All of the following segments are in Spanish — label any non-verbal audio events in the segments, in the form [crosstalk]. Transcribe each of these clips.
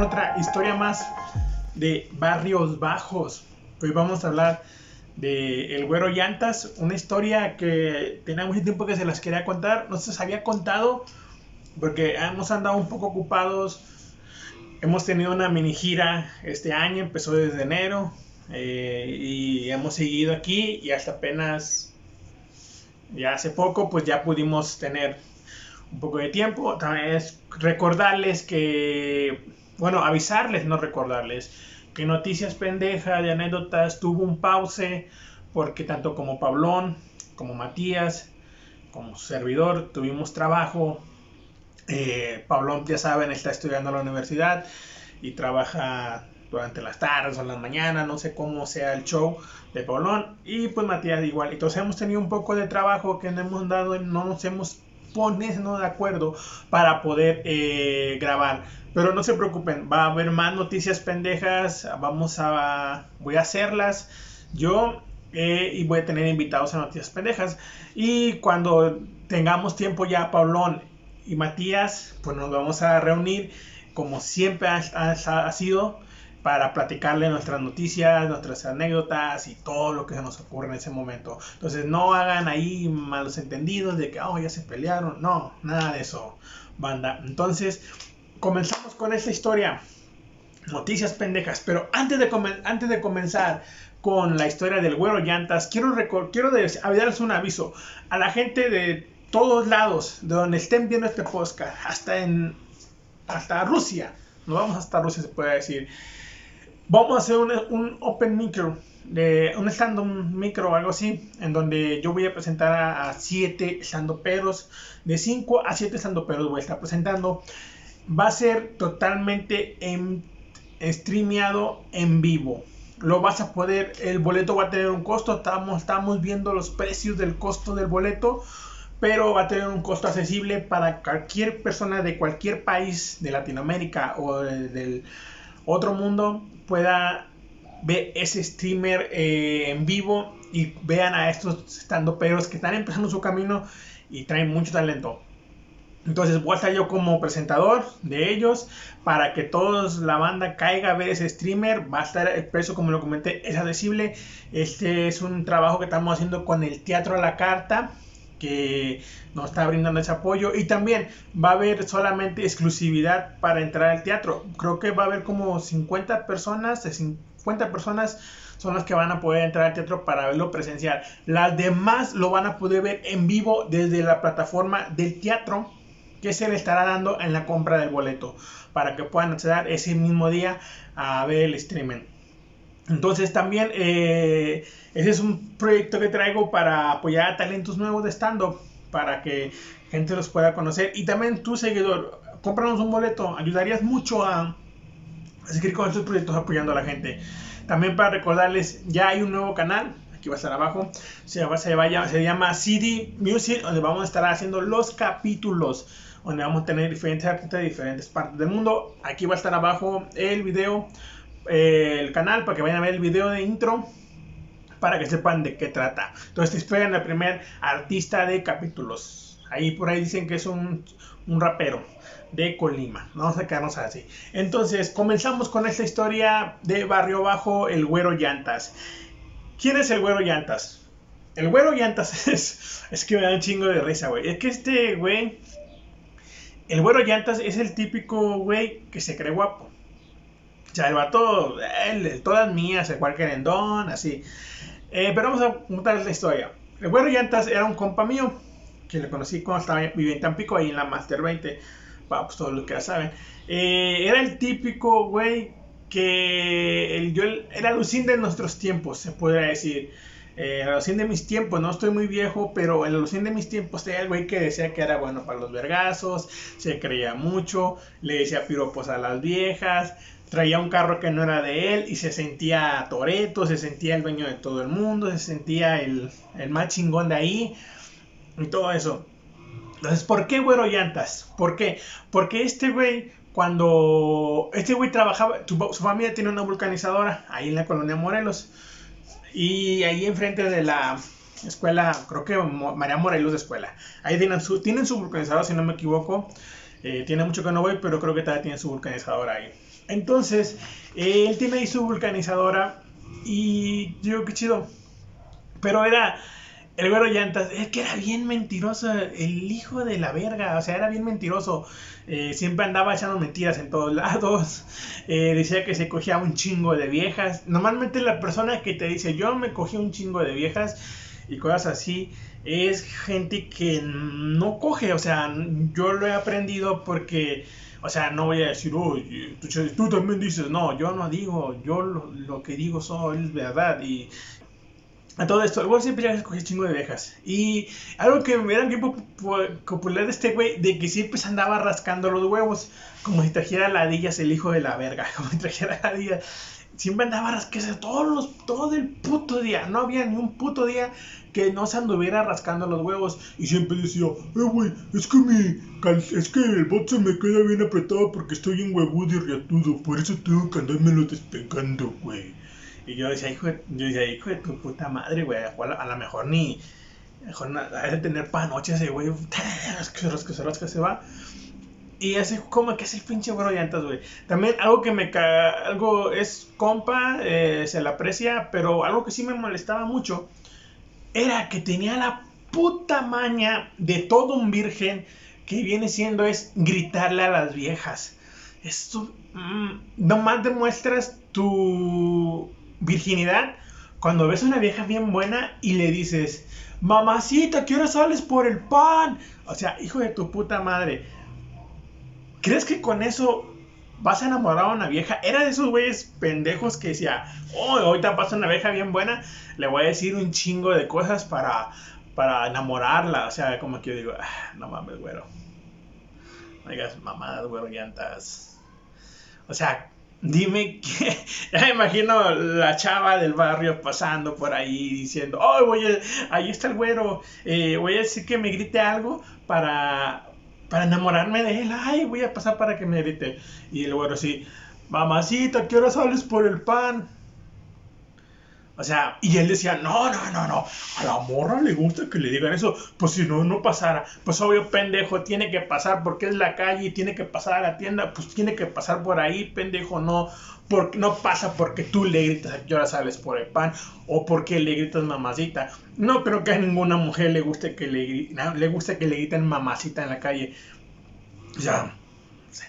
otra historia más de Barrios Bajos. Hoy vamos a hablar de El Güero Llantas, una historia que tenía mucho tiempo que se las quería contar, no se les había contado porque hemos andado un poco ocupados. Hemos tenido una mini gira este año, empezó desde enero eh, y hemos seguido aquí y hasta apenas, ya hace poco, pues ya pudimos tener un poco de tiempo. También es recordarles que, bueno, avisarles, no recordarles, que Noticias Pendeja de Anécdotas tuvo un pause porque tanto como Pablón, como Matías, como servidor, tuvimos trabajo. Eh, Pablón, ya saben, está estudiando en la universidad y trabaja durante las tardes o las mañanas, no sé cómo sea el show de Pablón. Y pues Matías igual. Entonces hemos tenido un poco de trabajo que no hemos dado, no nos hemos ponernos de acuerdo para poder eh, grabar. Pero no se preocupen, va a haber más noticias pendejas, vamos a, voy a hacerlas yo eh, y voy a tener invitados a noticias pendejas. Y cuando tengamos tiempo ya, Paulón y Matías, pues nos vamos a reunir como siempre ha sido para platicarle nuestras noticias, nuestras anécdotas y todo lo que se nos ocurre en ese momento. Entonces no hagan ahí malos entendidos de que oh, ya se pelearon. No, nada de eso, banda. Entonces comenzamos con esta historia. Noticias pendejas. Pero antes de, antes de comenzar con la historia del güero llantas, quiero, quiero darles un aviso a la gente de todos lados, de donde estén viendo este podcast, hasta en hasta Rusia. No vamos hasta Rusia, se puede decir. Vamos a hacer un, open micro, de, un stand micro o algo así, en donde yo voy a presentar a, 7 peros de 5 a 7 peros voy a estar presentando. Va a ser totalmente en, streameado en vivo. Lo vas a poder, el boleto va a tener un costo, estamos, estamos viendo los precios del costo del boleto pero va a tener un costo accesible para cualquier persona de cualquier país de Latinoamérica o del otro mundo pueda ver ese streamer eh, en vivo y vean a estos estando peros que están empezando su camino y traen mucho talento. Entonces voy a estar yo como presentador de ellos para que toda la banda caiga a ver ese streamer. Va a estar el precio, como lo comenté, es accesible. Este es un trabajo que estamos haciendo con el Teatro a la Carta que nos está brindando ese apoyo y también va a haber solamente exclusividad para entrar al teatro. Creo que va a haber como 50 personas, 50 personas son las que van a poder entrar al teatro para verlo presencial. Las demás lo van a poder ver en vivo desde la plataforma del teatro que se le estará dando en la compra del boleto para que puedan acceder ese mismo día a ver el streaming. Entonces también eh, ese es un proyecto que traigo para apoyar a talentos nuevos de stand-up, para que gente los pueda conocer. Y también tu seguidor, cómpranos un boleto, ayudarías mucho a, seguir con estos proyectos apoyando a la gente. También para recordarles, ya hay un nuevo canal, aquí va a estar abajo, se, vaya, se llama CD Music, donde vamos a estar haciendo los capítulos, donde vamos a tener diferentes artistas de diferentes partes del mundo. Aquí va a estar abajo el video eh, el canal para que vayan a ver el video de intro para que sepan de qué trata. Entonces esperan el primer artista de capítulos. Ahí por ahí dicen que es un, un rapero de Colima. Vamos a quedarnos así. Entonces comenzamos con esta historia de Barrio Bajo, el Güero Llantas. ¿Quién es el Güero Llantas? El Güero Llantas [laughs] es, es que me da un chingo de risa, güey. Es que este güey, el Güero Llantas es el típico güey que se cree guapo sea, el vato, él, todas mías, el cual querendón, así. Eh, pero vamos a contar la historia. El güero Llantas era un compa mío, que le conocí cuando estaba viviendo en Tampico, ahí en la Master 20, para pues todos los que ya saben. Eh, era el típico güey que el, yo, era Lucín de nuestros tiempos, se podría decir. Eh, Lucín de mis tiempos, no estoy muy viejo, pero el Lucín de mis tiempos era el güey que decía que era bueno para los vergazos, se creía mucho, le decía piropos a las viejas, traía un carro que no era de él y se sentía Toreto, se sentía el dueño de todo el mundo, se sentía el, el más chingón de ahí y todo eso. Entonces, ¿por qué güero llantas? ¿Por qué? Porque este güey, cuando este güey trabajaba, su, familia tiene una vulcanizadora ahí en la colonia Morelos y ahí enfrente de la escuela, creo que María Morelos de escuela, ahí tienen su, tienen su vulcanizador si no me equivoco. Eh, tiene mucho que no voy, pero creo que todavía tiene su vulcanizador ahí. Entonces, él tiene ahí su vulcanizadora y yo, qué chido. Pero era el güero llantas, es que era bien mentiroso, el hijo de la verga, o sea, era bien mentiroso. Eh, siempre andaba echando mentiras en todos lados. [laughs] Eh, decía que se cogía un chingo de viejas. Normalmente la persona que te dice, yo me cogí un chingo de viejas y cosas así, es gente que no coge. O sea, yo lo he aprendido porque o sea, no voy a decir, uy, tú, también dices, no, yo no digo, yo lo, que digo es verdad. Y a todo esto, el güey siempre ya escogía chingo de viejas. Y algo que me era bien popular de este güey, de que siempre se andaba rascando los huevos, como si trajera ladillas el hijo de la verga, [laughs] como si trajera ladillas. Siempre andaba rascando todos los, todo el puto día. No había ni un puto día que no se anduviera rascando los huevos. Y siempre decía, eh, güey, es que mi, es que el bot se me queda bien apretado porque estoy en huevudo y riatudo. Por eso tengo que andármelo despegando, güey. Y yo decía, hijo de, yo decía, hijo de tu puta madre, güey. A, lo mejor ni, mejor ha de tener panoche ese güey. [laughs] que rasca, se va. Y así como que es el pinche güero llantas, güey. También algo que me algo es compa, eh, se le aprecia, pero algo que sí me molestaba mucho era que tenía la puta maña de todo un virgen que viene siendo es gritarle a las viejas. Esto mm, nomás demuestras tu virginidad cuando ves a una vieja bien buena y le dices, mamacita, ¿qué hora sales por el pan? O sea, hijo de tu puta madre. ¿Crees que con eso vas a enamorar a una vieja. Era de esos güeyes pendejos que decía, oh, ahorita pasa una vieja bien buena, le voy a decir un chingo de cosas para, para enamorarla. O sea, como que yo digo, ah, no mames, güero. No mamadas, güero, llantas. O sea, dime que. [laughs] Ya imagino la chava del barrio pasando por ahí diciendo, oh, voy a, ahí está el güero, eh, voy a decir que me grite algo para, para enamorarme de él. Ay, voy a pasar para que me grite. Y el güero así, mamacita, ¿qué hora sales por el pan? O sea, y él decía, no, no, no, no, a la morra le gusta que le digan eso, pues si no, no pasara. Pues obvio, pendejo, tiene que pasar porque es la calle y tiene que pasar a la tienda, pues tiene que pasar por ahí, pendejo, no, porque, no pasa porque tú le gritas a qué hora sales por el pan o porque le gritas mamacita. No creo que a ninguna mujer le guste que le, le, guste que le griten mamacita en la calle. O sea,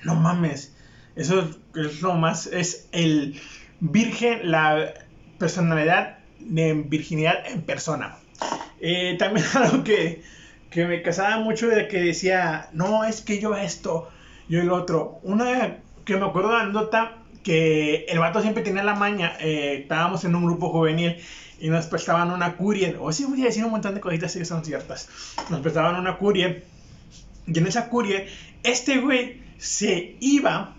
no mames. Eso es lo más, es el virgen, la personalidad de virginidad en persona. Eh, también [laughs] algo que, que me casaba mucho de que decía, no, es que yo esto, yo el otro. Una que me acuerdo de la anécdota que el vato siempre tenía la maña, eh, estábamos en un grupo juvenil y nos prestaban una courier, o sí voy a decir un montón de cositas que son ciertas, nos prestaban una courier y en esa courier este güey se iba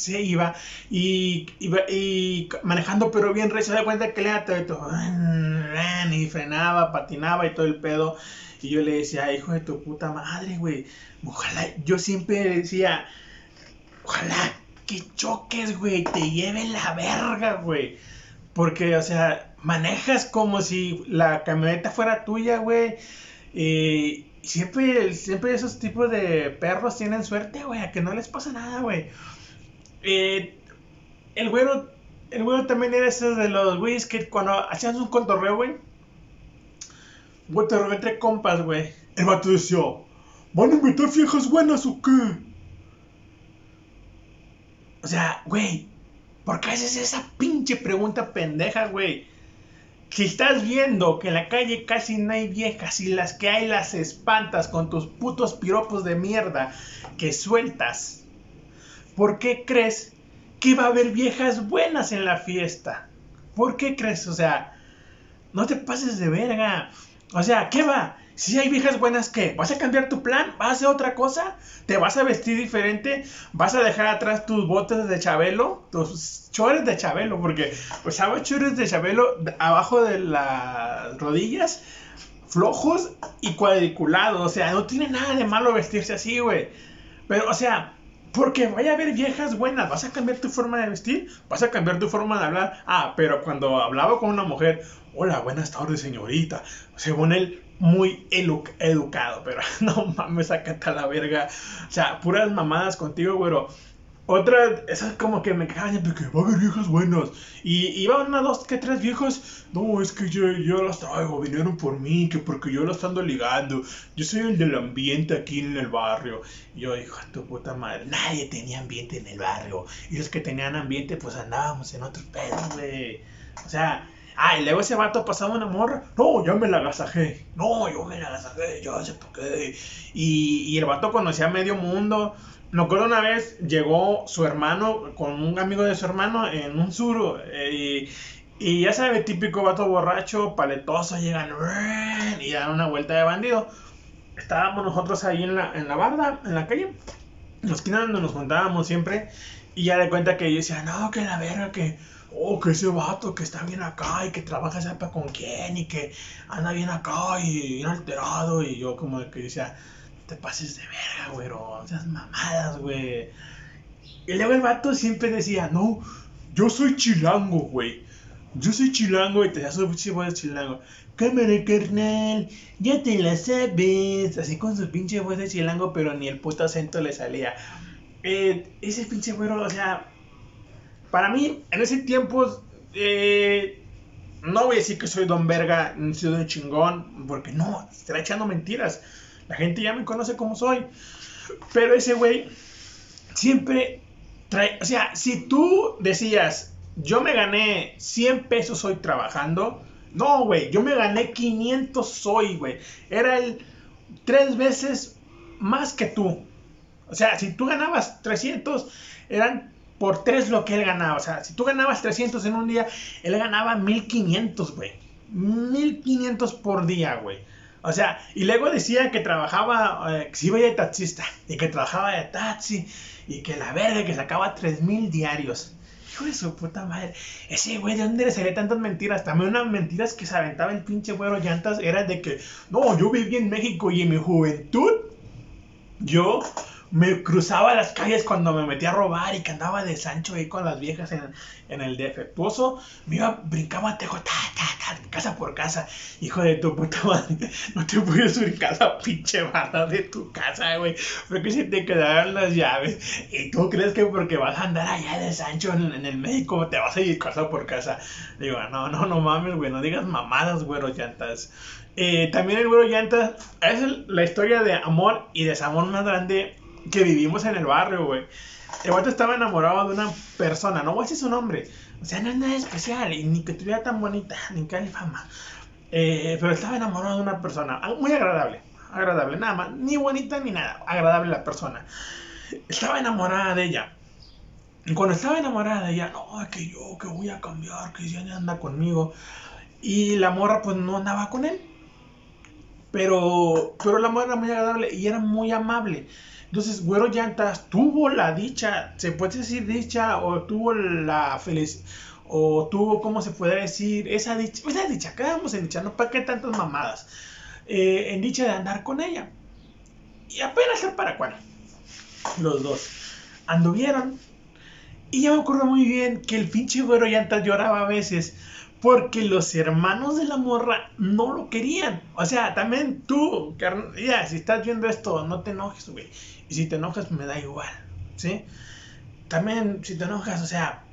se iba y, y manejando pero bien recio, se da cuenta que le todo y frenaba, patinaba y todo el pedo. Y yo le decía, hijo de tu puta madre, güey, ojalá, yo siempre decía, ojalá que choques, güey, te lleve la verga, güey. Porque, o sea, manejas como si la camioneta fuera tuya, güey. Y siempre, siempre esos tipos de perros tienen suerte, güey, a que no les pasa nada, güey. Eh, el güero, el güero también era ese de los güeyes que cuando hacían un contorreo, güey, güey, te entre compas, güey. El vato decía, ¿van a invitar viejas buenas o qué? O sea, güey, ¿por qué haces esa pinche pregunta pendeja, güey? Si estás viendo que en la calle casi no hay viejas y las que hay las espantas con tus putos piropos de mierda que sueltas ¿por qué crees que va a haber viejas buenas en la fiesta? ¿Por qué crees? O sea, no te pases de verga. O sea, ¿qué va? Si hay viejas buenas, ¿qué? ¿Vas a cambiar tu plan? ¿Vas a hacer otra cosa? ¿Te vas a vestir diferente? ¿Vas a dejar atrás tus botes de Chabelo? Tus chores de Chabelo, porque pues hago chores de Chabelo abajo de las rodillas, flojos y cuadriculados. O sea, no tiene nada de malo vestirse así, güey. Pero, o sea, porque vaya a haber viejas buenas. ¿Vas a cambiar tu forma de vestir? ¿Vas a cambiar tu forma de hablar? Ah, pero cuando hablaba con una mujer, hola, buenas tardes, señorita. Según él, muy educado, pero [laughs] no mames, sácate a la verga. O sea, puras mamadas contigo, güero. Otra, esas como que me cagan porque va a haber viejas buenas. Y iban una, dos, que tres viejos. No, es que yo, yo las traigo, vinieron por mí, que porque yo las ando ligando. Yo soy el del ambiente aquí en el barrio. Y yo, de tu puta madre, nadie tenía ambiente en el barrio. Y los que tenían ambiente, pues andábamos en otros pedos, güey. O sea, Ah, y luego ese vato pasaba una morra. No, yo me la agasajé. No, yo me la agasajé, yo sé por qué. Y, y el vato conocía a medio mundo. Me acuerdo una vez, llegó su hermano con un amigo de su hermano en un suro. Eh, y, ya sabe, típico vato borracho, paletoso, llegan y dan una vuelta de bandido. Estábamos nosotros ahí en la, en la barda, en la calle, en la esquina donde nos juntábamos siempre. Y ya de cuenta que yo decía, no, que la verga, que oh, que ese vato que está bien acá y que trabaja sepa con quién y que anda bien acá y bien alterado. Y yo como que decía, te pases de verga, güero, esas mamadas, güey. Y luego el vato siempre decía, no, yo soy chilango, güey. Yo soy chilango y te das su pinche voz de chilango. Cámara, carnal, ya te la sabes. Así con su pinche voz de chilango, pero ni el puto acento le salía. Eh, ese pinche güero, o sea, para mí, en ese tiempo, eh, no voy a decir que soy don verga, ni soy don chingón, porque no, estará echando mentiras. La gente ya me conoce como soy. Pero ese güey siempre trae, o sea, si tú decías, yo me gané 100 pesos hoy trabajando, no, güey, yo me gané 500 hoy, güey. Era el tres veces más que tú. O sea, si tú ganabas 300, eran por tres lo que él ganaba. O sea, si tú ganabas 300 en un día, él ganaba 1500, güey. 1500 por día, güey. O sea, y luego decía que trabajaba, eh, que iba de taxista, y que trabajaba de taxi, y que la verga, que sacaba 3000 diarios. Hijo de su puta madre. Ese güey, ¿de dónde le salía tantas mentiras? También unas mentiras que se aventaba el pinche güero llantas era de que, no, yo viví en México y en mi juventud, yo me cruzaba las calles cuando me metía a robar y que andaba de Sancho ahí con las viejas en, en el defectuoso, me iba, brincaba tejo, ta, ta, ta, casa por casa. Hijo de tu puta madre, [laughs] no te puedes subir casa, pinche barra de tu casa, güey. Porque si te quedaron las llaves y tú crees que porque vas a andar allá de Sancho en, en el México te vas a ir casa por casa. Digo, no, no, no mames, güey, no digas mamadas, güero llantas. Eh, también el güero llantas es la historia de amor y desamor más grande que vivimos en el barrio, güey. El vato estaba enamorado de una persona, no voy a decir su nombre. O sea, no es nada especial, y ni que tuviera tan bonita, ni que fama. Eh, pero estaba enamorado de una persona, muy agradable, agradable, nada más, ni bonita ni nada, agradable la persona. Estaba enamorada de ella. Y cuando estaba enamorada de ella, no, que yo, que voy a cambiar, que ya anda conmigo. Y la morra, pues no andaba con él. Pero, pero la morra era muy agradable y era muy amable. Entonces, Güero Llantas tuvo la dicha, se puede decir dicha, o tuvo la felicidad, o tuvo, ¿cómo se puede decir? Esa dicha, esa dicha, quedamos en dicha, no para qué tantas mamadas, eh, en dicha de andar con ella. Y apenas el para cuál. Los dos anduvieron. Y ya me acuerdo muy bien que el pinche Güero Llantas lloraba a veces porque los hermanos de la morra no lo querían. O sea, también tú, ya, si estás viendo esto, no te enojes, güey. Y si te enojas, me da igual, ¿sí? También, si te enojas, o sea,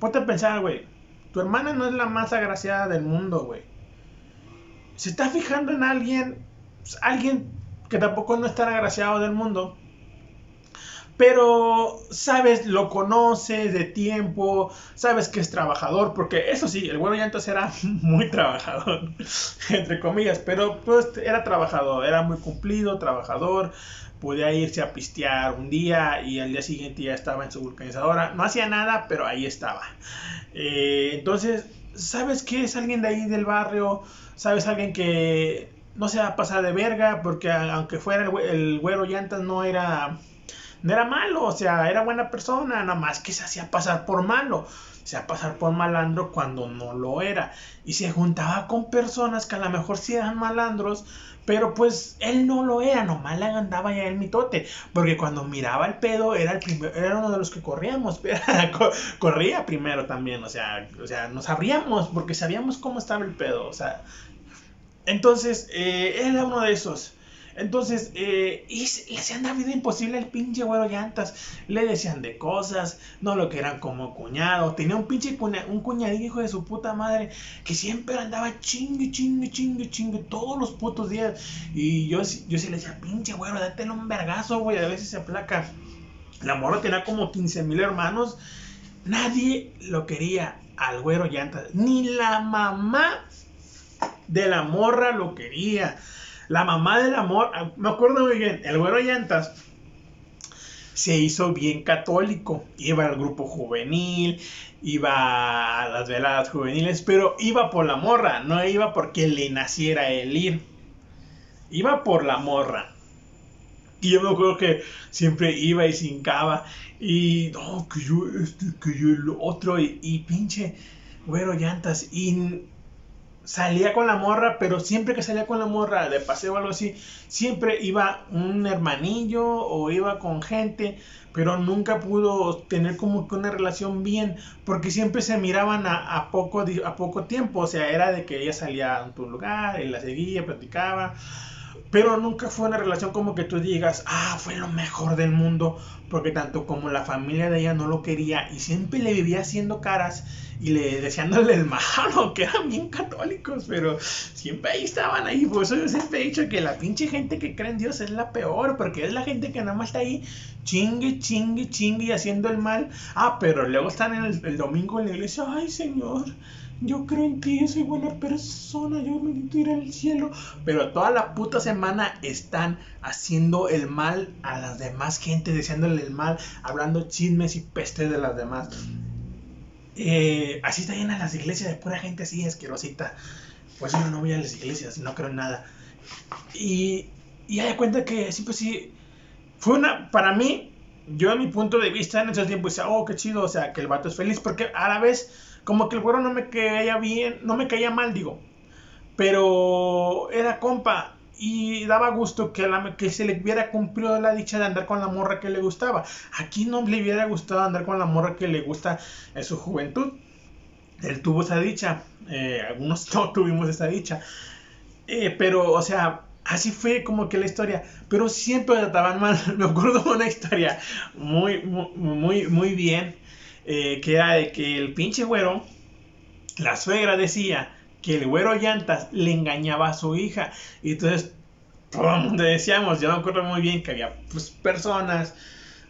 ponte a pensar, güey. Tu hermana no es la más agraciada del mundo, güey. Se está fijando en alguien, pues, alguien que tampoco no es tan agraciado del mundo, pero sabes, lo conoces de tiempo, sabes que es trabajador, porque eso sí, el bueno entonces era [laughs] muy trabajador, [laughs] entre comillas, pero pues era trabajador, era muy cumplido, trabajador, podía irse a pistear un día y al día siguiente ya estaba en su vulcanizadora, no hacía nada, pero ahí estaba. Eh, entonces, sabes que es alguien de ahí del barrio, sabes alguien que no se va a pasar de verga, porque aunque fuera el, el güero llantas no era no era malo, o sea, era buena persona, nada más que se hacía pasar por malo, se hacía pasar por malandro cuando no lo era, y se juntaba con personas que a lo mejor sí eran malandros, pero pues él no lo era, nomás le andaba ya el mitote, porque cuando miraba el pedo era el primero, era uno de los que corríamos, [laughs] corría primero también, o sea, o sea, nos abríamos porque sabíamos cómo estaba el pedo, o sea, entonces, eh, era uno de esos. Entonces, eh, y le hacían la vida imposible al pinche güero llantas. Le decían de cosas, no lo que eran como cuñado. Tenía un pinche un cuñadito hijo de su puta madre que siempre andaba chingue, chingue, chingue, chingue todos los putos días. Y yo, yo sí le decía, pinche güero, dátelo un vergazo, güey, a veces se aplaca. La morra tenía como 15 mil hermanos. Nadie lo quería al güero llantas. Ni la mamá de la morra lo quería. La mamá del amor, ah, me acuerdo muy bien, el güero llantas se hizo bien católico. Iba al grupo juvenil, iba a las veladas juveniles, pero iba por la morra, no iba porque le naciera el ir. Iba por la morra. Y yo me acuerdo que siempre iba y se hincaba. Y no, que yo este, que yo el otro. Y, y pinche, güero llantas. Y salía con la morra, pero siempre que salía con la morra de paseo o algo así, siempre iba un hermanillo o iba con gente, pero nunca pudo tener como que una relación bien, porque siempre se miraban a, poco, a poco tiempo, o sea, era de que ella salía a tu lugar, él la seguía, platicaba, pero nunca fue una relación como que tú digas, ah, fue lo mejor del mundo, porque tanto como la familia de ella no lo quería y siempre le vivía haciendo caras y le deseándole el malo, [laughs] que eran bien católicos, pero siempre ahí estaban ahí. Por eso yo siempre he dicho que la pinche gente que cree en Dios es la peor, porque es la gente que nada más está ahí chingue, chingue, chingue haciendo el mal. Ah, pero luego están en el, el domingo en la iglesia, ay Señor yo creo en ti, soy buena persona, yo me ir al cielo. Pero toda la puta semana están haciendo el mal a las demás gente, deseándole el mal, hablando chismes y pestes de las demás. Eh, así está llena las iglesias de pura gente así asquerosita. Pues yo no voy a las iglesias, no creo en nada. Y, y hay cuenta que sí, pues sí, fue una, para mí, yo a mi punto de vista en ese tiempo decía, oh, qué chido, o sea, que el vato es feliz, porque a la vez como que el güero no me caía bien, no me caía mal, digo. Pero era compa y daba gusto que, la, que se le hubiera cumplido la dicha de andar con la morra que le gustaba. Aquí no le hubiera gustado andar con la morra que le gusta en su juventud. Él tuvo esa dicha, eh, algunos [laughs] no tuvimos esa dicha. Eh, pero, o sea, así fue como que la historia. Pero siempre trataban mal. [laughs] Me acuerdo de una historia muy, muy, muy bien eh, que era de que el pinche güero, la suegra decía que el güero llantas le engañaba a su hija. Y entonces todo el mundo decíamos, yo me acuerdo muy bien que había pues, personas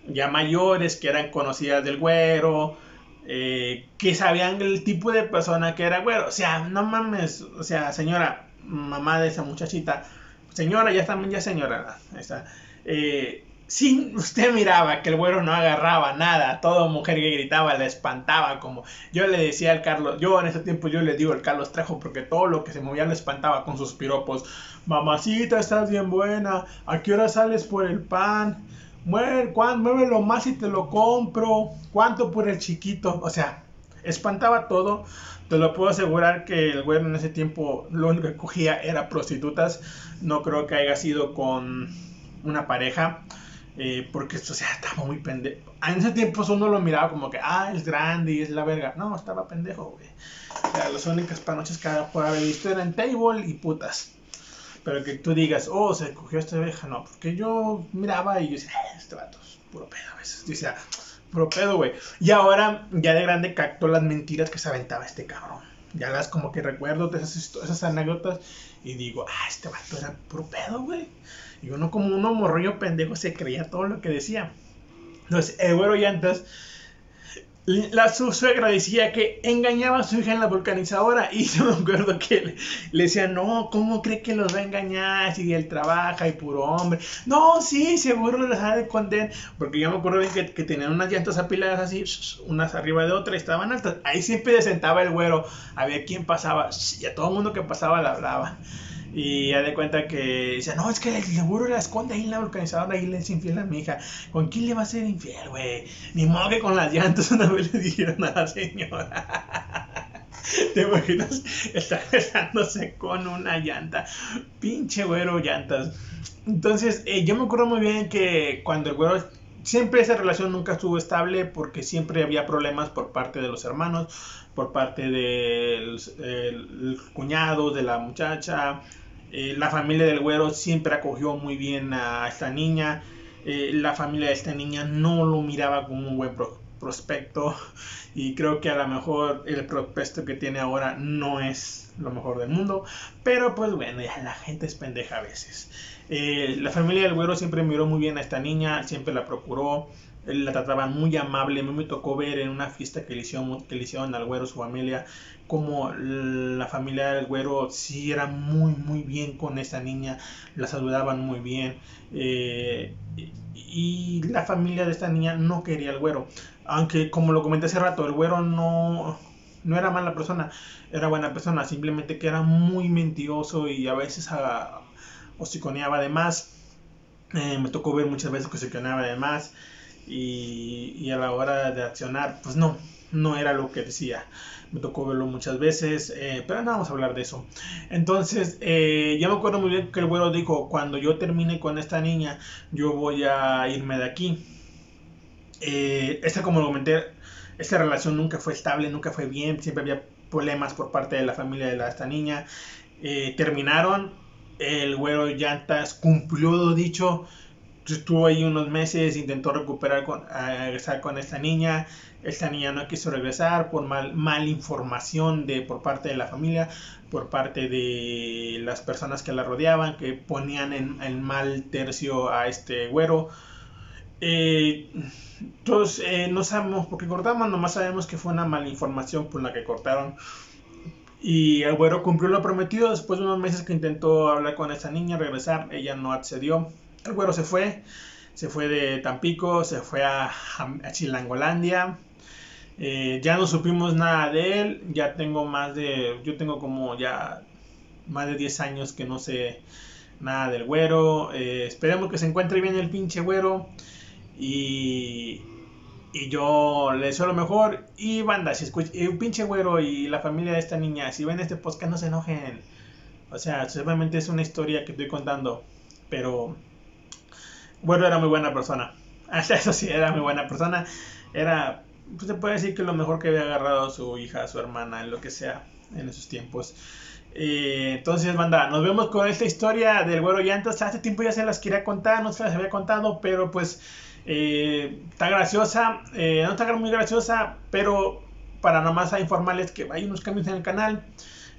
ya mayores que eran conocidas del güero, eh, que sabían el tipo de persona que era güero. O sea, no mames, o sea, señora, mamá de esa muchachita, señora, ya también, ya señora, está. Eh, si usted miraba que el güero no agarraba nada, toda mujer que gritaba le espantaba, como yo le decía al Carlos, yo en ese tiempo yo le digo al Carlos Trejo, porque todo lo que se movía le espantaba con sus piropos. Mamacita, estás bien buena, ¿a qué hora sales por el pan? Mueve, muévelo más y te lo compro. ¿Cuánto por el chiquito? O sea, espantaba todo. Te lo puedo asegurar que el güero en ese tiempo lo único que cogía era prostitutas. No creo que haya sido con una pareja. Eh, porque, o sea, estaba muy pendejo. En ese tiempo uno lo miraba como que, ah, es grande y es la verga. No, estaba pendejo, güey. O sea, las únicas panoches que puede haber visto eran table y putas. Pero que tú digas, oh, se cogió esta vieja, no. Porque yo miraba y yo decía, eh, este vato es puro pedo a veces. Dice, puro pedo, güey. Y ahora, ya de grande, captó las mentiras que se aventaba este cabrón. Ya las como que recuerdo de esas, esas anécdotas y digo, ah, este vato era puro pedo, güey. Y uno como uno morrillo pendejo se creía todo lo que decía. Entonces, el güero llantas, la su suegra decía que engañaba a su hija en la vulcanizadora y [laughs] yo me acuerdo que le, decía, no, ¿cómo cree que los va a engañar si él trabaja y puro hombre? No, sí, seguro les ha de porque yo me acuerdo que, que, tenían unas llantas apiladas así, unas arriba de otras, estaban altas, ahí siempre se sentaba el güero, a ver quién pasaba, y a todo el mundo que pasaba le hablaba. Y ya de cuenta que dice, no, es que el seguro la esconde ahí en la organizadora, ahí le es infiel a mi hija. ¿Con quién le va a ser infiel, güey? Ni modo que con las llantas [laughs] una vez le dijeron a la señora. [laughs] ¿Te imaginas estar besándose con una llanta? Pinche güero llantas. Entonces, eh, yo me acuerdo muy bien que cuando el güero siempre esa relación nunca estuvo estable porque siempre había problemas por parte de los hermanos, por parte del cuñado de la muchacha, Eh, la familia del güero siempre acogió muy bien a esta niña. Eh, la familia de esta niña no lo miraba como un buen prospecto [laughs] y creo que a lo mejor el prospecto que tiene ahora no es lo mejor del mundo, pero pues bueno, ya la gente es pendeja a veces. Eh, la familia del güero siempre miró muy bien a esta niña, siempre la procuró, la trataban muy amable. A mí me tocó ver en una fiesta que le hicieron, que le hicieron al güero su familia, como la familia del güero sí era muy, muy bien con esta niña, la saludaban muy bien. Eh, y la familia de esta niña no quería al güero. Aunque, como lo comenté hace rato, el güero no, no era mala persona, era buena persona, simplemente que era muy mentiroso y a veces a, hociconeaba de más. Eh, me tocó ver muchas veces que hociconeaba de más y, a la hora de accionar, pues no, no era lo que decía. Me tocó verlo muchas veces, eh, pero no vamos a hablar de eso. Entonces, eh, ya me acuerdo muy bien que el güero dijo, cuando yo termine con esta niña, yo voy a irme de aquí. Eh, esta, como lo comenté, esta relación nunca fue estable, nunca fue bien, siempre había problemas por parte de la familia de esta niña. terminaron, el güero Llantas cumplió lo dicho, estuvo ahí unos meses, intentó recuperar con, regresar con esta niña. Esta niña no quiso regresar por mal, mal información de, por parte de la familia, por parte de las personas que la rodeaban, que ponían en, mal tercio a este güero. Eh, entonces, eh, no sabemos por qué cortamos, nomás sabemos que fue una mala información por la que cortaron. Y el güero cumplió lo prometido después de unos meses que intentó hablar con esta niña, regresar, ella no accedió el güero se fue, se fue de Tampico, se fue a, Chilangolandia. Eh, ya no supimos nada de él, ya tengo más de, yo tengo como ya más de 10 años que no sé nada del güero. Eh, esperemos que se encuentre bien el pinche güero. Y, y yo le deseo lo mejor. Y banda, si escucha, el pinche güero y la familia de esta niña, si ven este podcast no se enojen. O sea, seguramente es una historia que estoy contando. Pero bueno, era muy buena persona. [laughs] Eso sí, era muy buena persona. Era, pues se puede decir que lo mejor que había agarrado su hija, su hermana, en lo que sea, en esos tiempos. Eh, entonces, banda, nos vemos con esta historia del güero llantas. Hace tiempo ya se las quería contar, no se las había contado, pero pues eh, está graciosa. Eh, no está muy graciosa, pero para nomás a informarles que hay unos cambios en el canal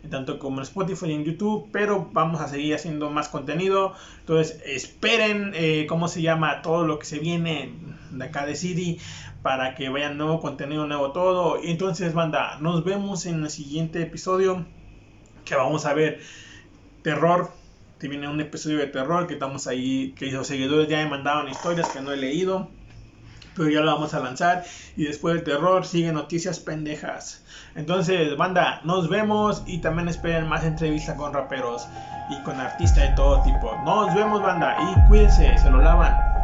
tanto como en Spotify y en YouTube, pero vamos a seguir haciendo más contenido. Entonces, esperen, eh, ¿cómo se llama? Todo lo que se viene de acá de City para que vayan nuevo contenido, nuevo todo. Entonces, banda, nos vemos en el siguiente episodio que vamos a ver terror. Te un episodio de terror que estamos ahí, que los seguidores ya me mandaron historias que no he leído pero ya lo vamos a lanzar. Y después del terror sigue noticias pendejas. Entonces, banda, nos vemos y también esperen más entrevistas con raperos y con artistas de todo tipo. Nos vemos, banda, y cuídense, se lo lavan.